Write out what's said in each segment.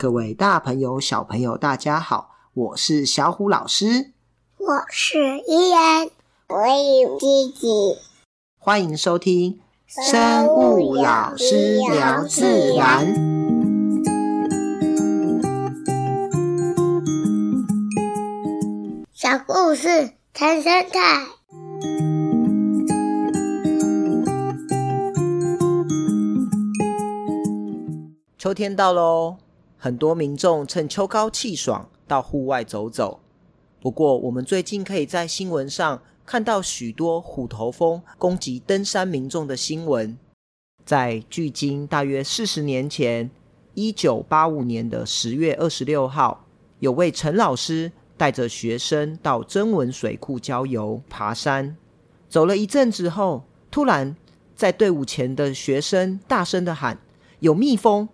各位大朋友、小朋友，大家好，我是小虎老师，我是依然，我有弟弟，欢迎收听生物老师聊自然，小故事谈生态。秋天到喽，很多民众趁秋高气爽到户外走走。不过，我们最近可以在新闻上看到许多虎头蜂攻击登山民众的新闻。在距今大约四十年前，一九八五年的十月二十六号，有位陈老师带着学生到曾文水库郊游爬山，走了一阵子后，突然在队伍前的学生大声地喊：“有蜜蜂！”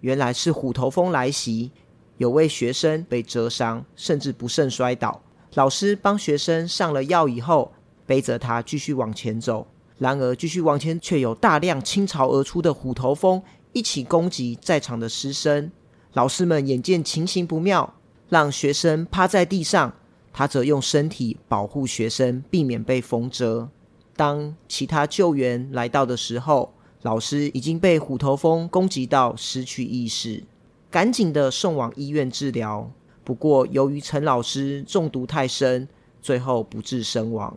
原来是虎头蜂来袭，有位学生被蛰伤，甚至不慎摔倒。老师帮学生上了药以后，背着他继续往前走。然而，继续往前却有大量倾巢而出的虎头蜂一起攻击在场的师生。老师们眼见情形不妙，让学生趴在地上，他则用身体保护学生，避免被蜂蛰。当其他救援来到的时候，老师已经被虎头蜂攻击到失去意识，赶紧的送往医院治疗。不过，由于陈老师中毒太深，最后不治身亡。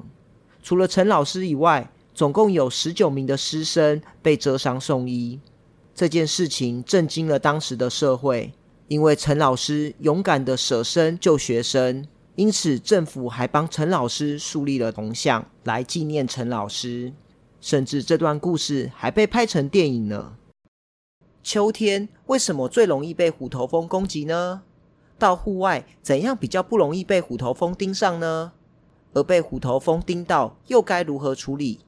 除了陈老师以外，总共有十九名的师生被蛰伤送医。这件事情震惊了当时的社会，因为陈老师勇敢的舍身救学生，因此政府还帮陈老师树立了铜像来纪念陈老师。甚至这段故事还被拍成电影呢。秋天为什么最容易被虎头蜂攻击呢？到户外怎样比较不容易被虎头蜂盯上呢？而被虎头蜂盯到又该如何处理？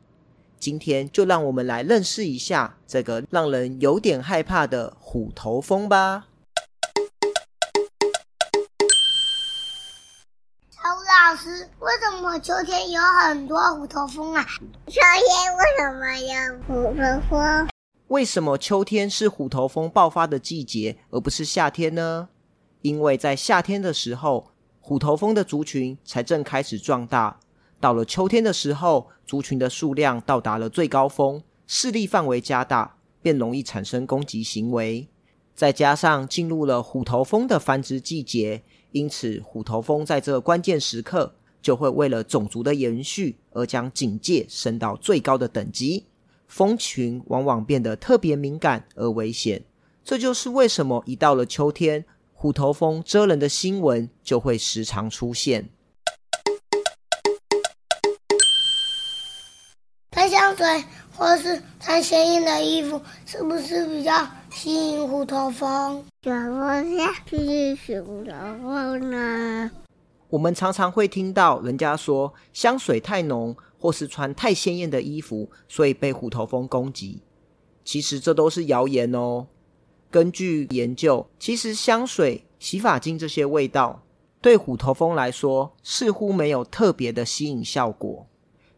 今天就让我们来认识一下这个让人有点害怕的虎头蜂吧。师，为什么秋天有很多虎头蜂啊？秋天为什么有虎头蜂？为什么秋天是虎头蜂爆发的季节，而不是夏天呢？因为在夏天的时候，虎头蜂的族群才正开始壮大。到了秋天的时候，族群的数量到达了最高峰，势力范围加大，便容易产生攻击行为。再加上进入了虎头蜂的繁殖季节。因此，虎头蜂在这个关键时刻就会为了种族的延续而将警戒升到最高的等级，蜂群往往变得特别敏感而危险。这就是为什么一到了秋天，虎头蜂蛰人的新闻就会时常出现。喷香水或是穿鲜艳的衣服，是不是比较吸引虎头蜂？怎么吸引虎头蜂呢？我们常常会听到人家说香水太浓，或是穿太鲜艳的衣服，所以被虎头蜂攻击。其实这都是谣言哦。根据研究，其实香水、洗发精这些味道，对虎头蜂来说似乎没有特别的吸引效果。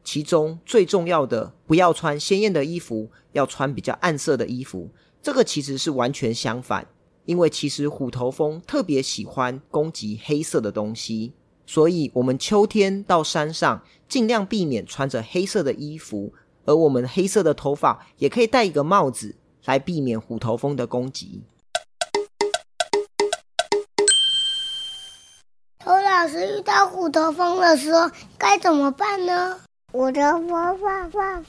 其中最重要的，不要穿鲜艳的衣服，要穿比较暗色的衣服。这个其实是完全相反，因为其实虎头蜂特别喜欢攻击黑色的东西，所以我们秋天到山上尽量避免穿着黑色的衣服，而我们黑色的头发也可以戴一个帽子来避免虎头蜂的攻击。头老师遇到虎头蜂的时候该怎么办呢？虎头蜂，爸爸，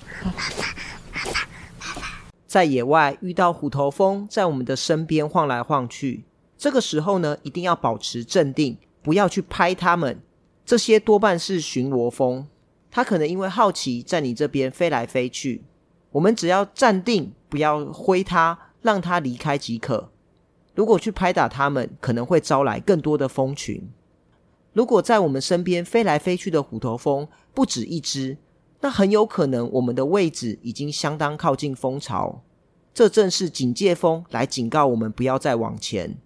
在野外遇到虎头蜂在我们的身边晃来晃去，这个时候呢，一定要保持镇定，不要去拍它们。这些多半是巡逻蜂，它可能因为好奇在你这边飞来飞去。我们只要站定，不要挥它，让它离开即可。如果去拍打它们，可能会招来更多的蜂群。如果在我们身边飞来飞去的虎头蜂不止一只，那很有可能我们的位置已经相当靠近蜂巢，这正是警戒蜂来警告我们不要再往前。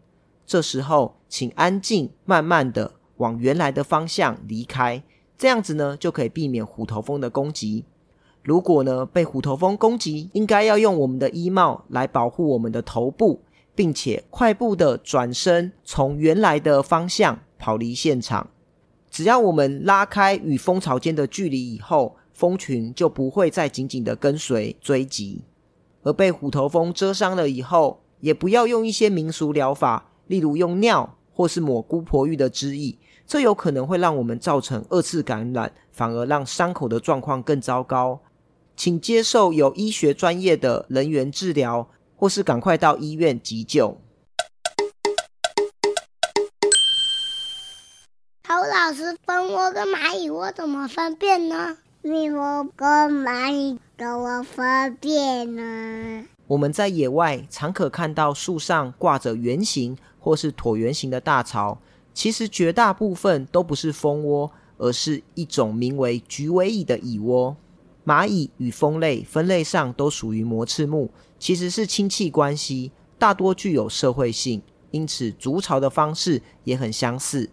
这时候，请安静，慢慢的往原来的方向离开，这样子呢就可以避免虎头蜂的攻击。如果呢被虎头蜂攻击，应该要用我们的衣帽来保护我们的头部，并且快步的转身，从原来的方向跑离现场。只要我们拉开与蜂巢间的距离以后，蜂群就不会再紧紧的跟随追击。而被虎头蜂蛰伤了以后，也不要用一些民俗疗法，例如用尿或是抹姑婆芋的汁液，这有可能会让我们造成二次感染，反而让伤口的状况更糟糕。请接受有医学专业的人员治疗，或是赶快到医院急救。好，老师，蜂窝跟蚂蚁窝怎么分辨呢？蜜蜂跟蚂蚁怎么分辨呢？我们在野外常可看到树上挂着圆形或是椭圆形的大巢，其实绝大部分都不是蜂窝，而是一种名为橘尾蚁的蚁窝。蚂蚁与蜂类分类上都属于膜翅目，其实是亲戚关系，大多具有社会性，因此筑巢的方式也很相似。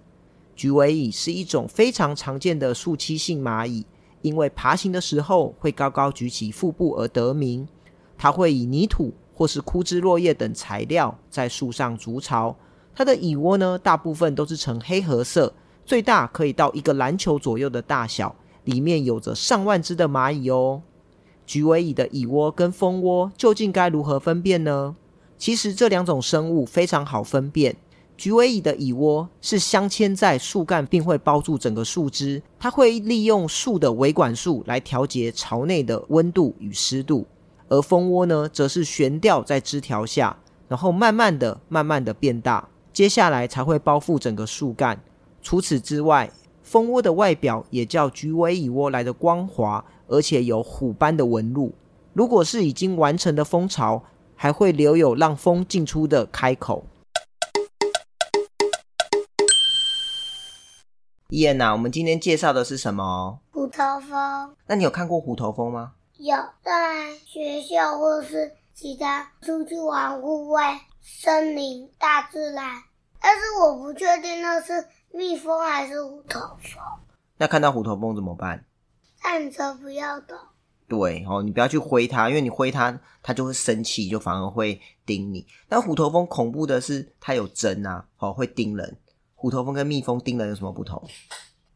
橘尾蚁是一种非常常见的树栖性蚂蚁，因为爬行的时候会高高举起腹部而得名。它会以泥土或是枯枝落叶等材料在树上筑巢。它的蚁窝呢，大部分都是呈黑褐色，最大可以到一个篮球左右的大小。里面有着上万只的蚂蚁哦。橘尾蚁的蚁窝跟蜂窝究竟该如何分辨呢？其实这两种生物非常好分辨。橘尾蚁的蚁窝是镶嵌在树干，并会包住整个树枝。它会利用树的维管束来调节巢内的温度与湿度。而蜂窝呢，则是悬吊在枝条下，然后慢慢的、慢慢的变大，接下来才会包覆整个树干。除此之外，蜂窝的外表也叫橘尾蚁窝来的光滑，而且有虎斑的纹路。如果是已经完成的蜂巢，还会留有让蜂进出的开口。伊恩呐，我们今天介绍的是什么？虎头蜂。那你有看过虎头蜂吗？有，在学校或是其他出去玩户外、森林、大自然，但是我不确定那是。蜜蜂还是虎头蜂？那看到虎头蜂怎么办？站着不要动。对哦，你不要去挥它，因为你挥它，它就会生气，就反而会叮你。但虎头蜂恐怖的是，它有针啊，哦，会叮人。虎头蜂跟蜜蜂叮人有什么不同？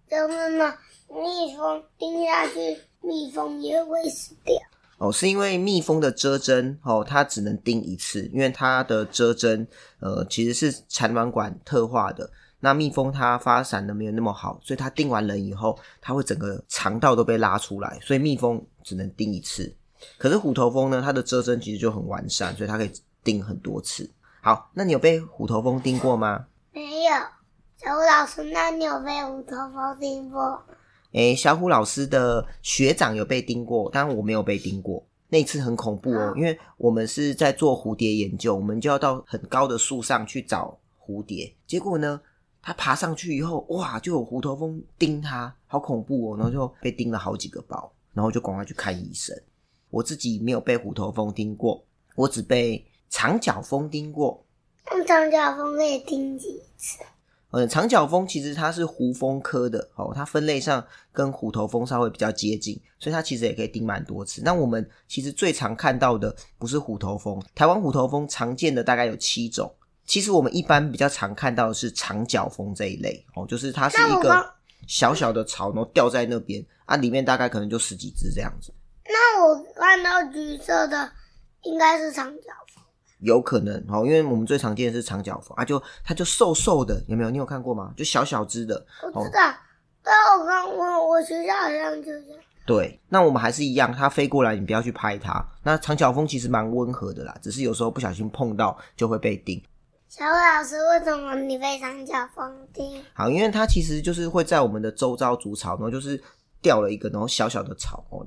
就是呢，蜜蜂叮下去，蜜蜂也会死掉。哦，是因为蜜蜂的蛰针哦，它只能叮一次，因为它的蛰针呃其实是产卵管特化的。那蜜蜂它发散的没有那么好，所以它叮完人以后，它会整个肠道都被拉出来，所以蜜蜂只能叮一次。可是虎头蜂呢，它的蛰针其实就很完善，所以它可以叮很多次。好，那你有被虎头蜂叮过吗？没有。小虎老师，那你有被虎头蜂叮过？诶，小虎老师的学长有被叮过，但我没有被叮过。那一次很恐怖哦，因为我们是在做蝴蝶研究，我们就要到很高的树上去找蝴蝶，结果呢，他爬上去以后，哇，就有虎头蜂叮他，好恐怖哦！然后就被叮了好几个包，然后就赶快去看医生。我自己没有被虎头蜂叮过，我只被长角蜂叮过。那长角蜂可以叮几次？嗯，长角蜂其实它是胡蜂科的，哦，它分类上跟虎头蜂稍微比较接近，所以它其实也可以叮蛮多次。那我们其实最常看到的不是虎头蜂，台湾虎头蜂常见的大概有七种。其实我们一般比较常看到的是长角蜂这一类哦，就是它是一个小小的巢，然后吊在那边啊，里面大概可能就十几只这样子。那我看到橘色的应该是长角蜂，有可能哦，因为我们最常见的是长角蜂啊，就它就瘦瘦的，有没有？你有看过吗？就小小只的。我知道，但我看我我学校好像就这样。对，那我们还是一样，它飞过来，你不要去拍它。那长角蜂其实蛮温和的啦，只是有时候不小心碰到就会被叮。小虎老师，为什么你被长角蜂叮？好，因为它其实就是会在我们的周遭筑巢，然后就是掉了一个然后小小的巢哦。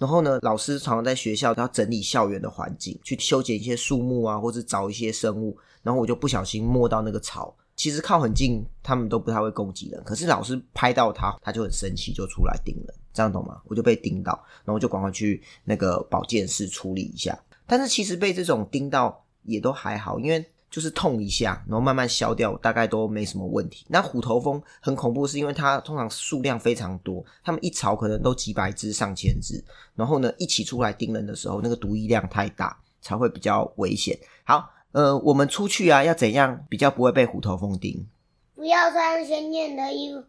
然后呢，老师常常在学校要整理校园的环境，去修剪一些树木啊，或者找一些生物。然后我就不小心摸到那个草，其实靠很近，他们都不太会攻击人。可是老师拍到他，他就很生气，就出来叮人。这样懂吗？我就被叮到，然后就赶快去那个保健室处理一下。但是其实被这种叮到也都还好，因为。就是痛一下，然后慢慢消掉，大概都没什么问题。那虎头蜂很恐怖，是因为它通常数量非常多，它们一巢可能都几百只、上千只，然后呢一起出来叮人的时候，那个毒液量太大，才会比较危险。好，呃，我们出去啊，要怎样比较不会被虎头蜂叮？不要穿鲜艳的衣服，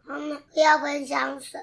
不要喷香水。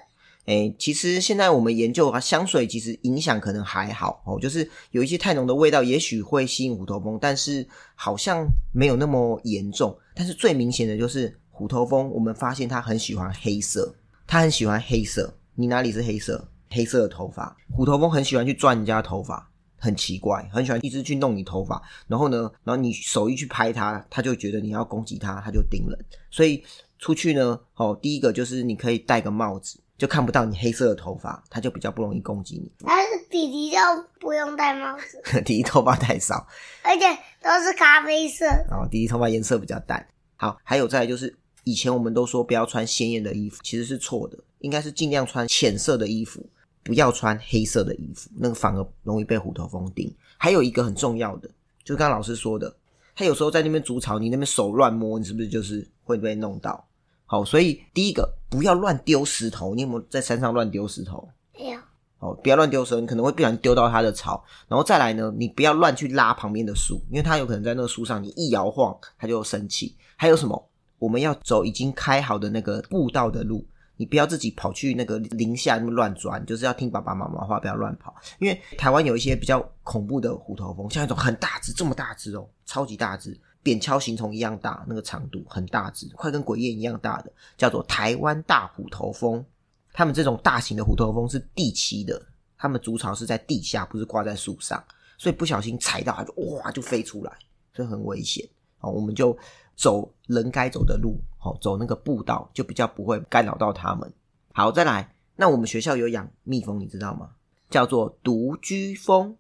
哎，其实现在我们研究啊，香水其实影响可能还好哦，就是有一些太浓的味道，也许会吸引虎头蜂，但是好像没有那么严重。但是最明显的就是虎头蜂，我们发现它很喜欢黑色，它很喜欢黑色。你哪里是黑色？黑色的头发，虎头蜂很喜欢去钻人家的头发，很奇怪，很喜欢一直去弄你头发。然后呢，然后你手一去拍它，它就觉得你要攻击它，它就盯人。所以出去呢，哦，第一个就是你可以戴个帽子。就看不到你黑色的头发，它就比较不容易攻击你。但是弟弟就不用戴帽子，弟弟头发太少，而且都是咖啡色。哦，弟弟头发颜色比较淡。好，还有再来就是，以前我们都说不要穿鲜艳的衣服，其实是错的，应该是尽量穿浅色的衣服，不要穿黑色的衣服，那个反而容易被虎头蜂叮。还有一个很重要的，就是刚刚老师说的，他有时候在那边筑巢，你那边手乱摸，你是不是就是会被弄到？好，所以第一个不要乱丢石头。你有没有在山上乱丢石头？没有。好，不要乱丢石头，你可能会不小心丢到它的巢。然后再来呢，你不要乱去拉旁边的树，因为它有可能在那个树上，你一摇晃，它就生气。还有什么？我们要走已经开好的那个步道的路，你不要自己跑去那个林下那么乱钻，就是要听爸爸妈妈话，不要乱跑。因为台湾有一些比较恐怖的虎头蜂，像一种很大只，这么大只哦，超级大只。扁锹形虫一样大，那个长度很大只，快跟鬼燕一样大的，叫做台湾大虎头蜂。它们这种大型的虎头蜂是地栖的，它们筑巢是在地下，不是挂在树上，所以不小心踩到它就哇就飞出来，所以很危险。哦，我们就走人该走的路，好，走那个步道，就比较不会干扰到它们。好，再来，那我们学校有养蜜蜂，你知道吗？叫做独居蜂。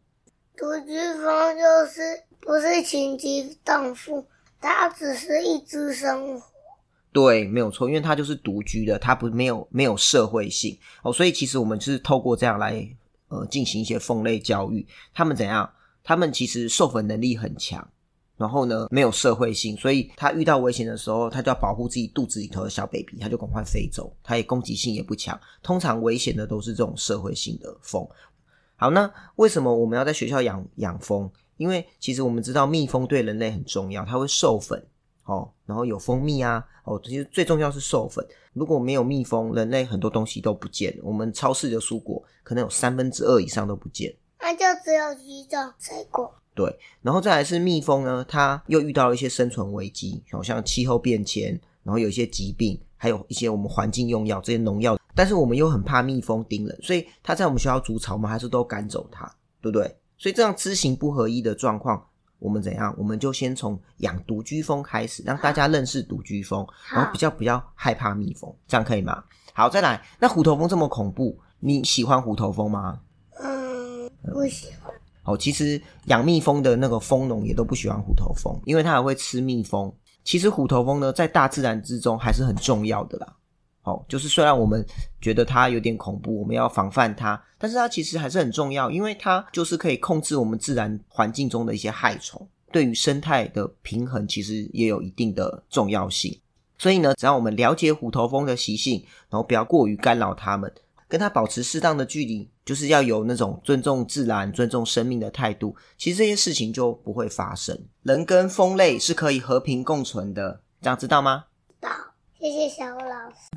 独居蜂就是。不是情羁动物，它只是一只生活。对，没有错，因为它就是独居的，它不没有没有社会性哦，所以其实我们是透过这样来呃进行一些蜂类教育。他们怎样？他们其实授粉能力很强，然后呢没有社会性，所以它遇到危险的时候，它就要保护自己肚子里头的小 baby，它就赶快飞走。它也攻击性也不强，通常危险的都是这种社会性的蜂。好，那为什么我们要在学校养养蜂？因为其实我们知道蜜蜂对人类很重要，它会授粉，哦，然后有蜂蜜啊，哦，其实最重要是授粉。如果没有蜜蜂，人类很多东西都不见了。我们超市的蔬果可能有三分之二以上都不见，那就只有几种水果。对，然后再来是蜜蜂呢，它又遇到了一些生存危机，好像气候变迁，然后有一些疾病，还有一些我们环境用药这些农药，但是我们又很怕蜜蜂叮人，所以它在我们学校筑巢，我们还是都赶走它，对不对？所以这样知行不合一的状况，我们怎样？我们就先从养独居蜂开始，让大家认识独居蜂，然后比较比较害怕蜜蜂，这样可以吗？好，再来。那虎头蜂这么恐怖，你喜欢虎头蜂吗？嗯，不喜欢。哦，其实养蜜蜂的那个蜂农也都不喜欢虎头蜂，因为它还会吃蜜蜂。其实虎头蜂呢，在大自然之中还是很重要的啦。哦，就是虽然我们觉得它有点恐怖，我们要防范它，但是它其实还是很重要，因为它就是可以控制我们自然环境中的一些害虫，对于生态的平衡其实也有一定的重要性。所以呢，只要我们了解虎头蜂的习性，然后不要过于干扰它们，跟它保持适当的距离，就是要有那种尊重自然、尊重生命的态度，其实这些事情就不会发生。人跟蜂类是可以和平共存的，这样知道吗？道，谢谢小虎老师。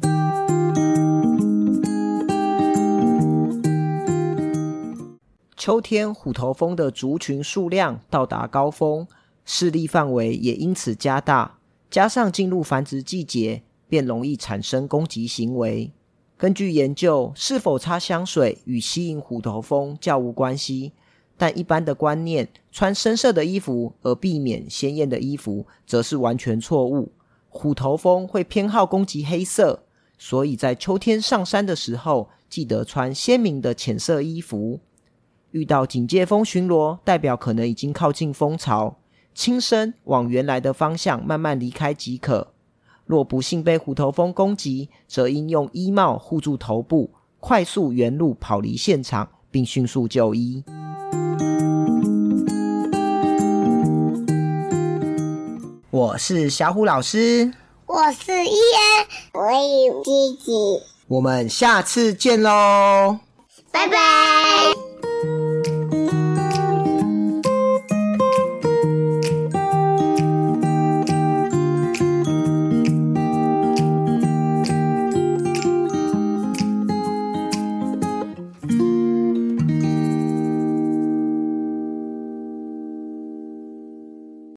秋天虎头蜂的族群数量到达高峰，势力范围也因此加大，加上进入繁殖季节，便容易产生攻击行为。根据研究，是否擦香水与吸引虎头蜂较无关系，但一般的观念，穿深色的衣服而避免鲜艳的衣服，则是完全错误。虎头蜂会偏好攻击黑色，所以在秋天上山的时候，记得穿鲜明的浅色衣服。遇到警戒蜂巡逻，代表可能已经靠近蜂巢，轻声往原来的方向慢慢离开即可。若不幸被虎头蜂攻击，则应用衣帽护住头部，快速原路跑离现场，并迅速就医。我是小虎老师，我是伊恩，我有弟弟，我们下次见喽，拜拜。